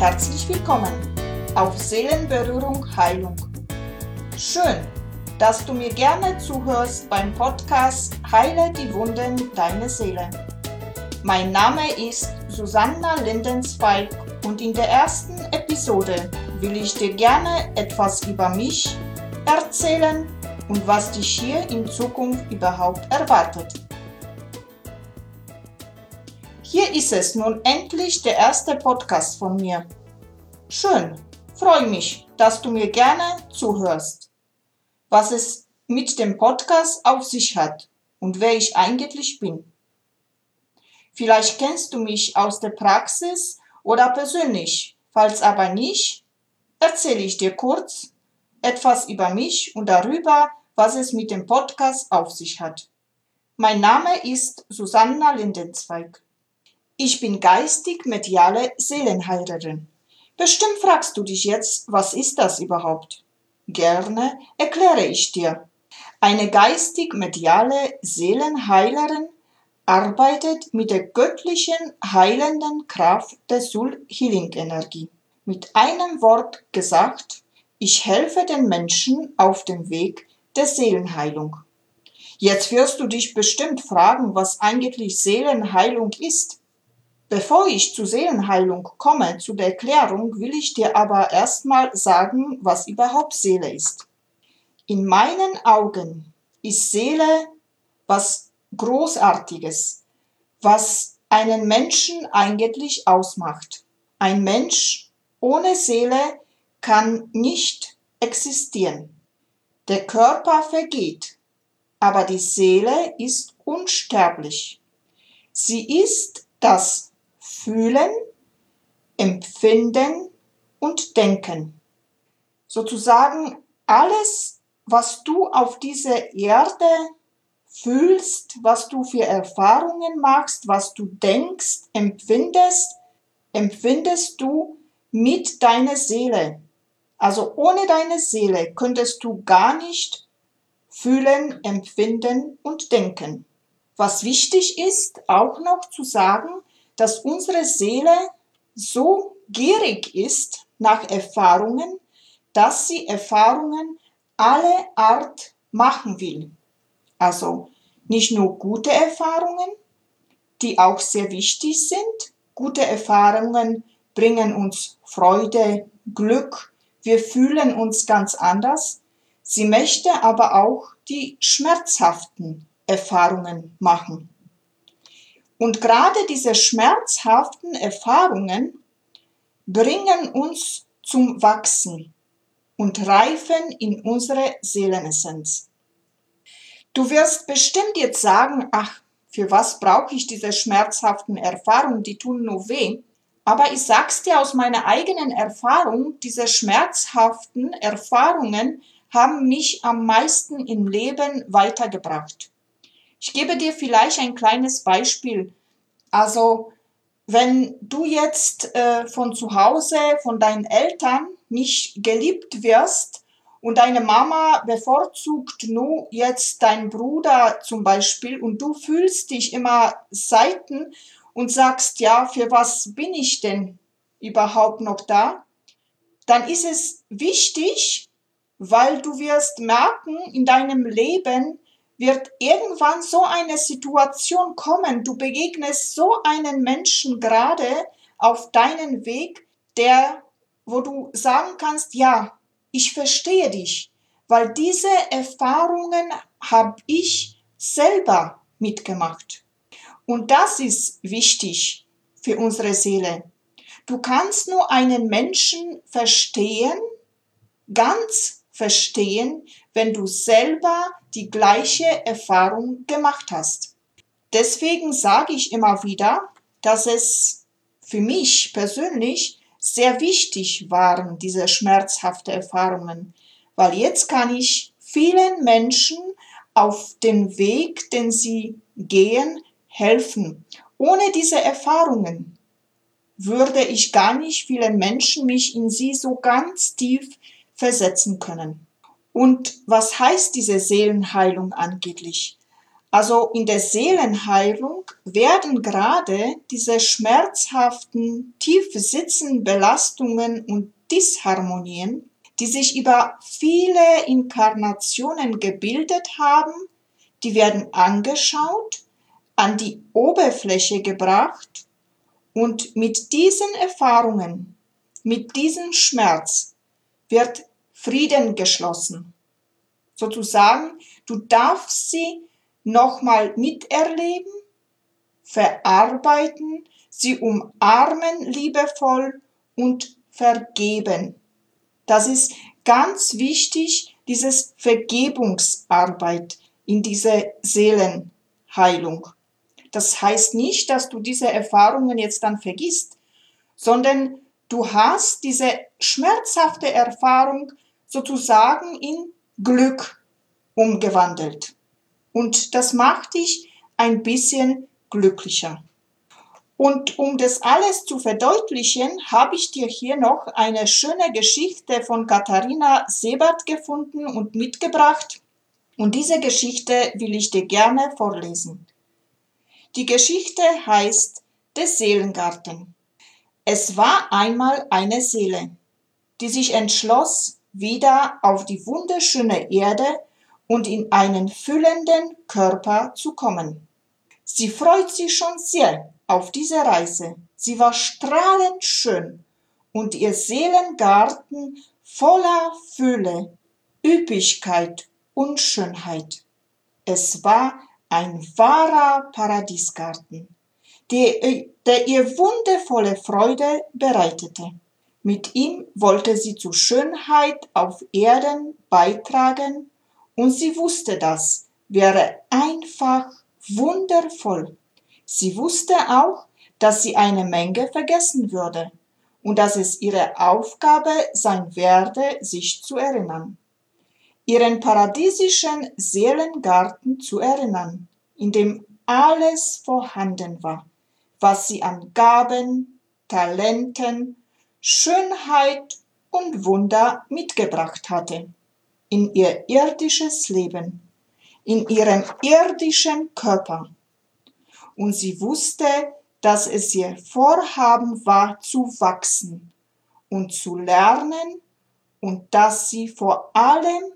herzlich willkommen auf Seelenberührung Heilung. Schön, dass du mir gerne zuhörst beim Podcast Heile die Wunden deiner Seele. Mein Name ist Susanna Lindenzweig und in der ersten Episode will ich dir gerne etwas über mich erzählen und was dich hier in Zukunft überhaupt erwartet. Hier ist es nun endlich der erste Podcast von mir. Schön, freue mich, dass du mir gerne zuhörst. Was es mit dem Podcast auf sich hat und wer ich eigentlich bin. Vielleicht kennst du mich aus der Praxis oder persönlich. Falls aber nicht, erzähle ich dir kurz etwas über mich und darüber, was es mit dem Podcast auf sich hat. Mein Name ist Susanna Lindenzweig. Ich bin geistig-mediale Seelenheilerin. Bestimmt fragst du dich jetzt, was ist das überhaupt? Gerne erkläre ich dir. Eine geistig-mediale Seelenheilerin arbeitet mit der göttlichen heilenden Kraft der Soul Healing Energie. Mit einem Wort gesagt, ich helfe den Menschen auf dem Weg der Seelenheilung. Jetzt wirst du dich bestimmt fragen, was eigentlich Seelenheilung ist. Bevor ich zur Seelenheilung komme, zu der Erklärung, will ich dir aber erstmal sagen, was überhaupt Seele ist. In meinen Augen ist Seele was Großartiges, was einen Menschen eigentlich ausmacht. Ein Mensch ohne Seele kann nicht existieren. Der Körper vergeht, aber die Seele ist unsterblich. Sie ist das Fühlen, Empfinden und Denken. Sozusagen alles, was du auf dieser Erde fühlst, was du für Erfahrungen machst, was du denkst, empfindest, empfindest du mit deiner Seele. Also ohne deine Seele könntest du gar nicht fühlen, empfinden und denken. Was wichtig ist, auch noch zu sagen, dass unsere Seele so gierig ist nach Erfahrungen, dass sie Erfahrungen alle Art machen will. Also nicht nur gute Erfahrungen, die auch sehr wichtig sind. Gute Erfahrungen bringen uns Freude, Glück, wir fühlen uns ganz anders. Sie möchte aber auch die schmerzhaften Erfahrungen machen. Und gerade diese schmerzhaften Erfahrungen bringen uns zum Wachsen und reifen in unsere Seelenessenz. Du wirst bestimmt jetzt sagen, ach, für was brauche ich diese schmerzhaften Erfahrungen, die tun nur weh. Aber ich sag's dir aus meiner eigenen Erfahrung, diese schmerzhaften Erfahrungen haben mich am meisten im Leben weitergebracht. Ich gebe dir vielleicht ein kleines Beispiel. Also, wenn du jetzt äh, von zu Hause, von deinen Eltern nicht geliebt wirst und deine Mama bevorzugt nur jetzt deinen Bruder zum Beispiel und du fühlst dich immer Seiten und sagst, ja, für was bin ich denn überhaupt noch da? Dann ist es wichtig, weil du wirst merken in deinem Leben, wird irgendwann so eine Situation kommen, du begegnest so einen Menschen gerade auf deinen Weg, der, wo du sagen kannst, ja, ich verstehe dich, weil diese Erfahrungen habe ich selber mitgemacht. Und das ist wichtig für unsere Seele. Du kannst nur einen Menschen verstehen, ganz verstehen, wenn du selber die gleiche Erfahrung gemacht hast. Deswegen sage ich immer wieder, dass es für mich persönlich sehr wichtig waren, diese schmerzhafte Erfahrungen, weil jetzt kann ich vielen Menschen auf den Weg, den sie gehen, helfen. Ohne diese Erfahrungen würde ich gar nicht vielen Menschen mich in sie so ganz tief versetzen können. Und was heißt diese Seelenheilung angeblich? Also in der Seelenheilung werden gerade diese schmerzhaften, tief sitzenden Belastungen und Disharmonien, die sich über viele Inkarnationen gebildet haben, die werden angeschaut, an die Oberfläche gebracht und mit diesen Erfahrungen, mit diesem Schmerz wird Frieden geschlossen. Sozusagen, du darfst sie nochmal miterleben, verarbeiten, sie umarmen liebevoll und vergeben. Das ist ganz wichtig, dieses Vergebungsarbeit in dieser Seelenheilung. Das heißt nicht, dass du diese Erfahrungen jetzt dann vergisst, sondern du hast diese schmerzhafte Erfahrung sozusagen in Glück umgewandelt. Und das macht dich ein bisschen glücklicher. Und um das alles zu verdeutlichen, habe ich dir hier noch eine schöne Geschichte von Katharina Sebert gefunden und mitgebracht. Und diese Geschichte will ich dir gerne vorlesen. Die Geschichte heißt Der Seelengarten. Es war einmal eine Seele, die sich entschloss, wieder auf die wunderschöne Erde und in einen füllenden Körper zu kommen. Sie freut sich schon sehr auf diese Reise. Sie war strahlend schön und ihr Seelengarten voller Fülle, Üppigkeit und Schönheit. Es war ein wahrer Paradiesgarten, der, der ihr wundervolle Freude bereitete. Mit ihm wollte sie zur Schönheit auf Erden beitragen und sie wusste das, wäre einfach wundervoll. Sie wusste auch, dass sie eine Menge vergessen würde und dass es ihre Aufgabe sein werde, sich zu erinnern. Ihren paradiesischen Seelengarten zu erinnern, in dem alles vorhanden war, was sie an Gaben, Talenten, Schönheit und Wunder mitgebracht hatte in ihr irdisches Leben, in ihrem irdischen Körper. Und sie wusste, dass es ihr Vorhaben war zu wachsen und zu lernen und dass sie vor allem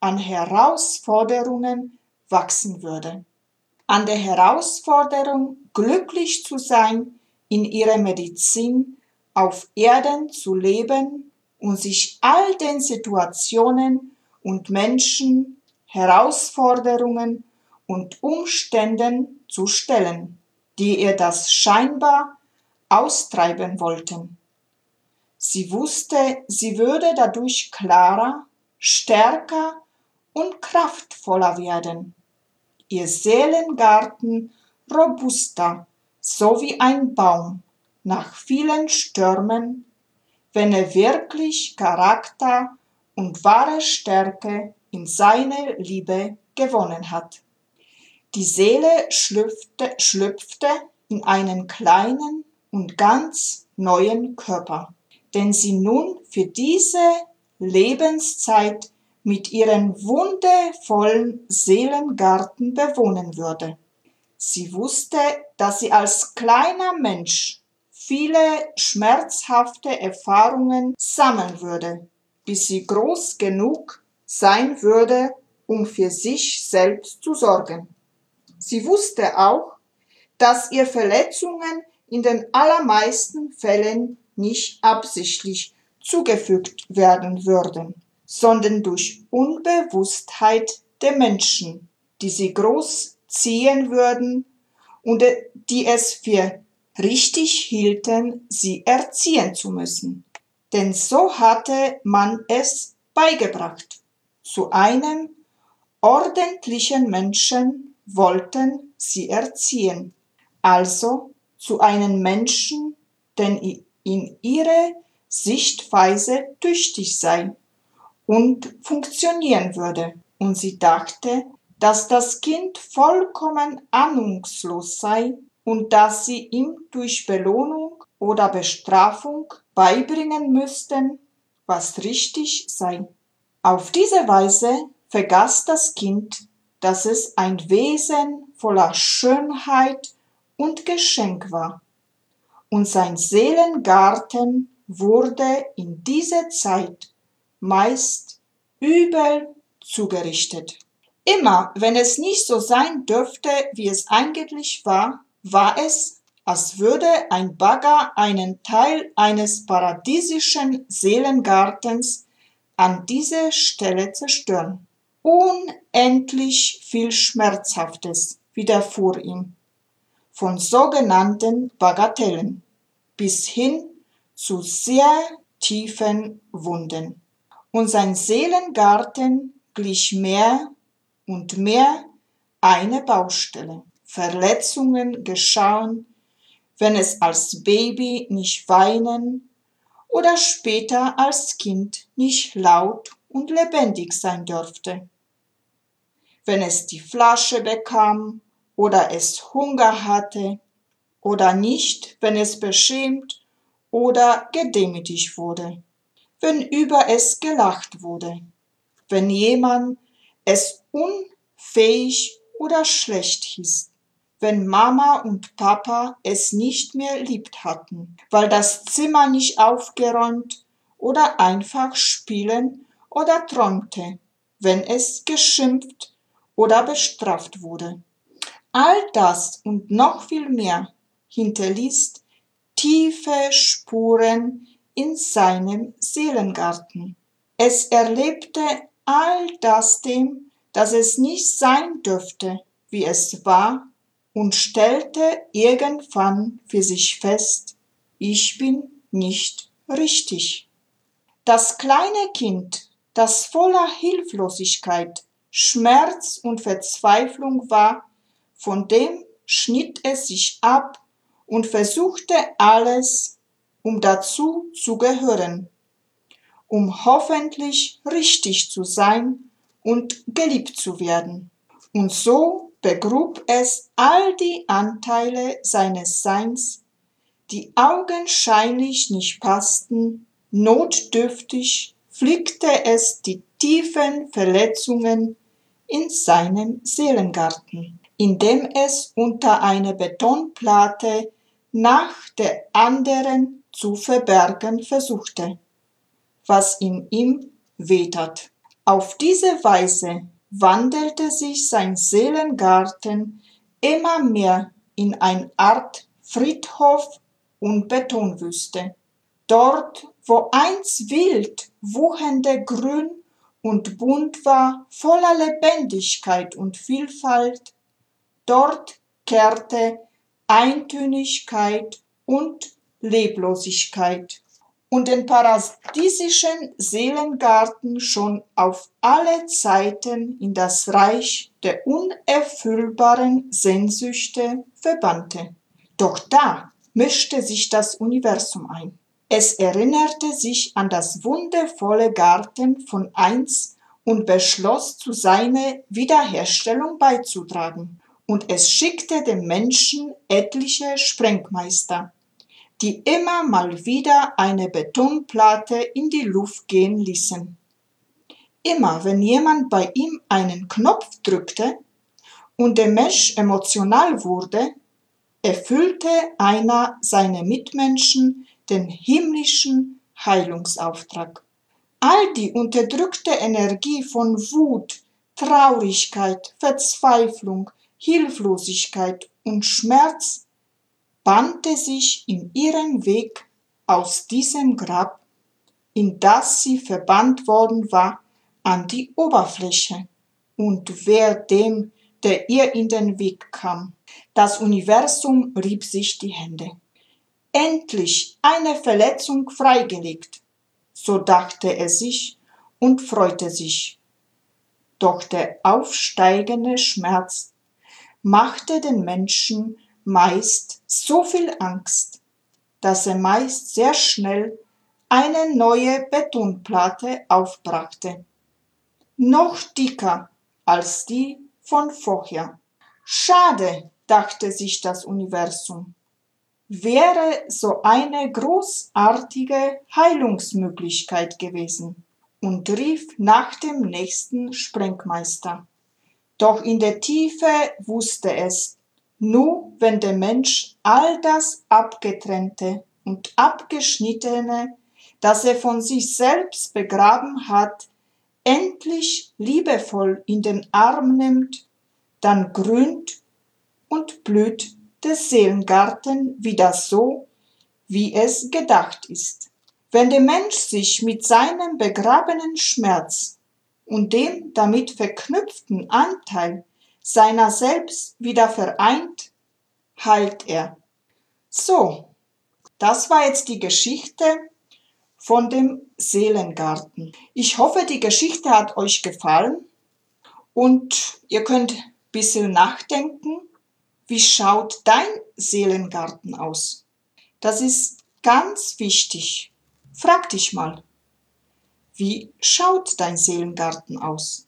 an Herausforderungen wachsen würde. An der Herausforderung, glücklich zu sein, in ihrer Medizin auf Erden zu leben und sich all den Situationen und Menschen, Herausforderungen und Umständen zu stellen, die ihr das scheinbar austreiben wollten. Sie wusste, sie würde dadurch klarer, stärker und kraftvoller werden. Ihr Seelengarten robuster, so wie ein Baum nach vielen Stürmen, wenn er wirklich Charakter und wahre Stärke in seiner Liebe gewonnen hat. Die Seele schlüpfte, schlüpfte in einen kleinen und ganz neuen Körper, den sie nun für diese Lebenszeit mit ihrem wundervollen Seelengarten bewohnen würde. Sie wusste, dass sie als kleiner Mensch viele schmerzhafte Erfahrungen sammeln würde bis sie groß genug sein würde, um für sich selbst zu sorgen. Sie wusste auch, dass ihr Verletzungen in den allermeisten Fällen nicht absichtlich zugefügt werden würden, sondern durch Unbewusstheit der Menschen, die sie groß ziehen würden und die es für richtig hielten, sie erziehen zu müssen denn so hatte man es beigebracht. Zu einem ordentlichen Menschen wollten sie erziehen, also zu einem Menschen, den in ihre Sichtweise tüchtig sei und funktionieren würde. Und sie dachte, dass das Kind vollkommen ahnungslos sei und dass sie ihm durch Belohnung oder Bestrafung beibringen müssten, was richtig sei. Auf diese Weise vergaß das Kind dass es ein Wesen voller Schönheit und Geschenk war. Und sein Seelengarten wurde in dieser Zeit meist übel zugerichtet. Immer, wenn es nicht so sein dürfte, wie es eigentlich war, war es, als würde ein Bagger einen Teil eines paradiesischen Seelengartens an dieser Stelle zerstören. Unendlich viel Schmerzhaftes widerfuhr ihm, von sogenannten Bagatellen bis hin zu sehr tiefen Wunden. Und sein Seelengarten glich mehr und mehr eine Baustelle. Verletzungen geschahen, wenn es als Baby nicht weinen oder später als Kind nicht laut und lebendig sein dürfte. Wenn es die Flasche bekam oder es Hunger hatte oder nicht, wenn es beschämt oder gedemütigt wurde, wenn über es gelacht wurde, wenn jemand es unfähig oder schlecht hieß, wenn Mama und Papa es nicht mehr liebt hatten, weil das Zimmer nicht aufgeräumt oder einfach spielen oder träumte, wenn es geschimpft oder bestraft wurde. All das und noch viel mehr hinterließ tiefe Spuren in seinem Seelengarten. Es erlebte all das dem, dass es nicht sein dürfte, wie es war, und stellte irgendwann für sich fest, ich bin nicht richtig. Das kleine Kind, das voller Hilflosigkeit, Schmerz und Verzweiflung war, von dem schnitt es sich ab und versuchte alles, um dazu zu gehören, um hoffentlich richtig zu sein und geliebt zu werden. Und so begrub es all die Anteile seines Seins, die augenscheinlich nicht passten, notdürftig flickte es die tiefen Verletzungen in seinem Seelengarten, indem es unter eine Betonplatte nach der anderen zu verbergen versuchte, was in ihm wehtat. Auf diese Weise wandelte sich sein Seelengarten immer mehr in eine Art Friedhof und Betonwüste. Dort, wo einst wild wuchernde Grün und bunt war, voller Lebendigkeit und Vielfalt, dort kehrte Eintönigkeit und Leblosigkeit und den paradiesischen Seelengarten schon auf alle Zeiten in das Reich der unerfüllbaren Sehnsüchte verbannte. Doch da mischte sich das Universum ein. Es erinnerte sich an das wundervolle Garten von einst und beschloss, zu seiner Wiederherstellung beizutragen. Und es schickte dem Menschen etliche Sprengmeister, die immer mal wieder eine Betonplatte in die Luft gehen ließen. Immer wenn jemand bei ihm einen Knopf drückte und der Mensch emotional wurde, erfüllte einer seiner Mitmenschen den himmlischen Heilungsauftrag. All die unterdrückte Energie von Wut, Traurigkeit, Verzweiflung, Hilflosigkeit und Schmerz bannte sich in ihrem Weg aus diesem Grab, in das sie verbannt worden war, an die Oberfläche und wer dem, der ihr in den Weg kam. Das Universum rieb sich die Hände. Endlich eine Verletzung freigelegt, so dachte er sich und freute sich. Doch der aufsteigende Schmerz machte den Menschen meist so viel Angst, dass er meist sehr schnell eine neue Betonplatte aufbrachte, noch dicker als die von vorher. Schade, dachte sich das Universum, wäre so eine großartige Heilungsmöglichkeit gewesen und rief nach dem nächsten Sprengmeister. Doch in der Tiefe wusste es, nur wenn der Mensch all das Abgetrennte und Abgeschnittene, das er von sich selbst begraben hat, endlich liebevoll in den Arm nimmt, dann grünt und blüht der Seelengarten wieder so, wie es gedacht ist. Wenn der Mensch sich mit seinem begrabenen Schmerz und dem damit verknüpften Anteil seiner selbst wieder vereint, heilt er. So, das war jetzt die Geschichte von dem Seelengarten. Ich hoffe, die Geschichte hat euch gefallen und ihr könnt ein bisschen nachdenken, wie schaut dein Seelengarten aus? Das ist ganz wichtig. Frag dich mal, wie schaut dein Seelengarten aus?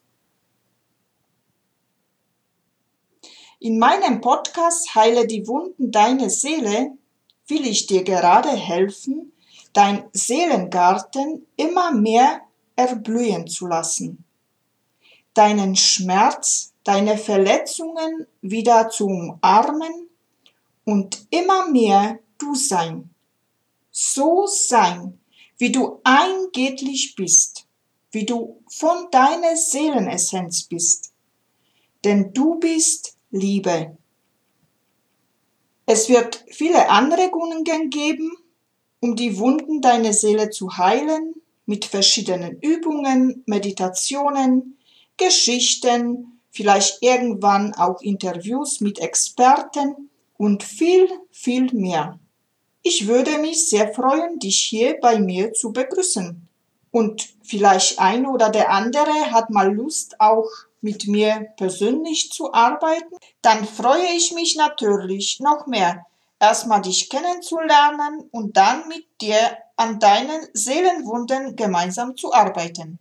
In meinem Podcast Heile die Wunden deiner Seele will ich dir gerade helfen, dein Seelengarten immer mehr erblühen zu lassen, deinen Schmerz, deine Verletzungen wieder zu umarmen und immer mehr du sein. So sein, wie du eingeblich bist, wie du von deiner Seelenessenz bist. Denn du bist Liebe. Es wird viele Anregungen geben, um die Wunden deiner Seele zu heilen, mit verschiedenen Übungen, Meditationen, Geschichten, vielleicht irgendwann auch Interviews mit Experten und viel, viel mehr. Ich würde mich sehr freuen, dich hier bei mir zu begrüßen. Und vielleicht ein oder der andere hat mal Lust, auch mit mir persönlich zu arbeiten, dann freue ich mich natürlich noch mehr, erstmal dich kennenzulernen und dann mit dir an deinen Seelenwunden gemeinsam zu arbeiten.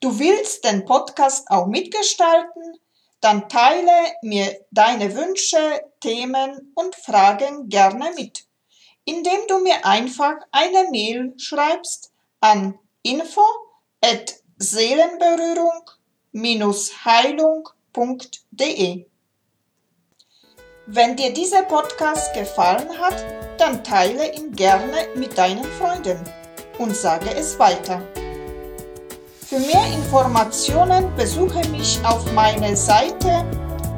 Du willst den Podcast auch mitgestalten? Dann teile mir deine Wünsche, Themen und Fragen gerne mit, indem du mir einfach eine Mail schreibst an info at Seelenberührung heilung.de. Wenn dir dieser Podcast gefallen hat, dann teile ihn gerne mit deinen Freunden und sage es weiter. Für mehr Informationen besuche mich auf meiner Seite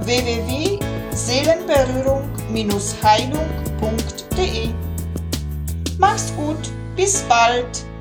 www.seelenberührung-heilung.de. Mach's gut, bis bald!